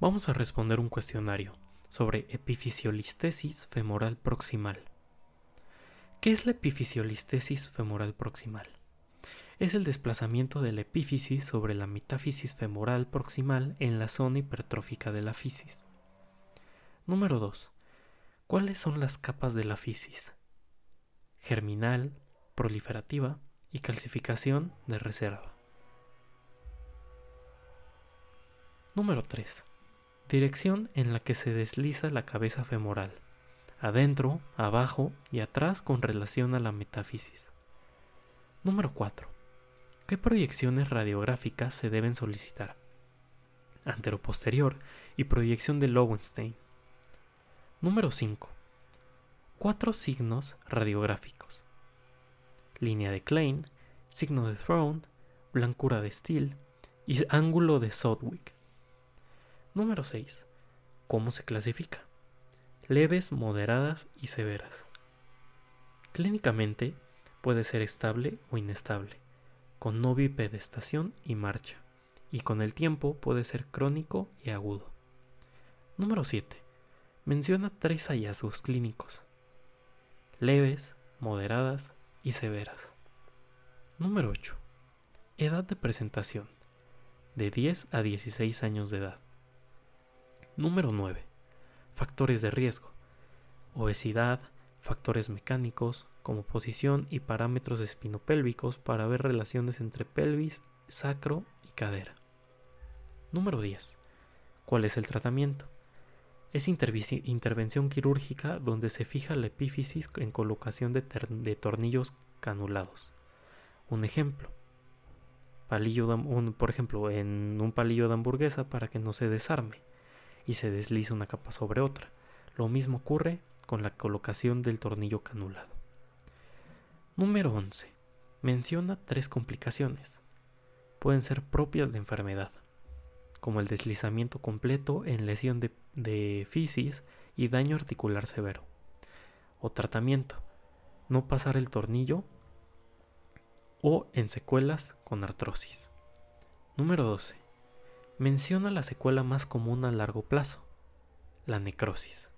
Vamos a responder un cuestionario sobre epifisiolistesis femoral proximal. ¿Qué es la epifisiolistesis femoral proximal? Es el desplazamiento de la epífisis sobre la metáfisis femoral proximal en la zona hipertrófica de la fisis. Número 2. ¿Cuáles son las capas de la fisis? Germinal, proliferativa y calcificación de reserva. Número 3. Dirección en la que se desliza la cabeza femoral adentro, abajo y atrás con relación a la metáfisis. Número 4. ¿Qué proyecciones radiográficas se deben solicitar? Anteroposterior y proyección de Lowenstein. Número 5. Cuatro signos radiográficos. Línea de Klein, signo de Throne, blancura de Steele y ángulo de Southwick. Número 6. ¿Cómo se clasifica? leves, moderadas y severas. Clínicamente puede ser estable o inestable, con no bipedestación y marcha, y con el tiempo puede ser crónico y agudo. Número 7. Menciona tres hallazgos clínicos. Leves, moderadas y severas. Número 8. Edad de presentación. De 10 a 16 años de edad. Número 9 factores de riesgo, obesidad, factores mecánicos, como posición y parámetros espinopélvicos para ver relaciones entre pelvis, sacro y cadera. Número 10. ¿Cuál es el tratamiento? Es intervención quirúrgica donde se fija la epífisis en colocación de, tornillos canulados. Un ejemplo. Palillo por ejemplo, en un palillo de hamburguesa para que no se desarme y se desliza una capa sobre otra. Lo mismo ocurre con la colocación del tornillo canulado. Número 11. Menciona tres complicaciones. Pueden ser propias de enfermedad, como el deslizamiento completo en lesión de, de fisis y daño articular severo. O tratamiento, no pasar el tornillo o en secuelas con artrosis. Número 12 menciona la secuela más común a largo plazo, la necrosis.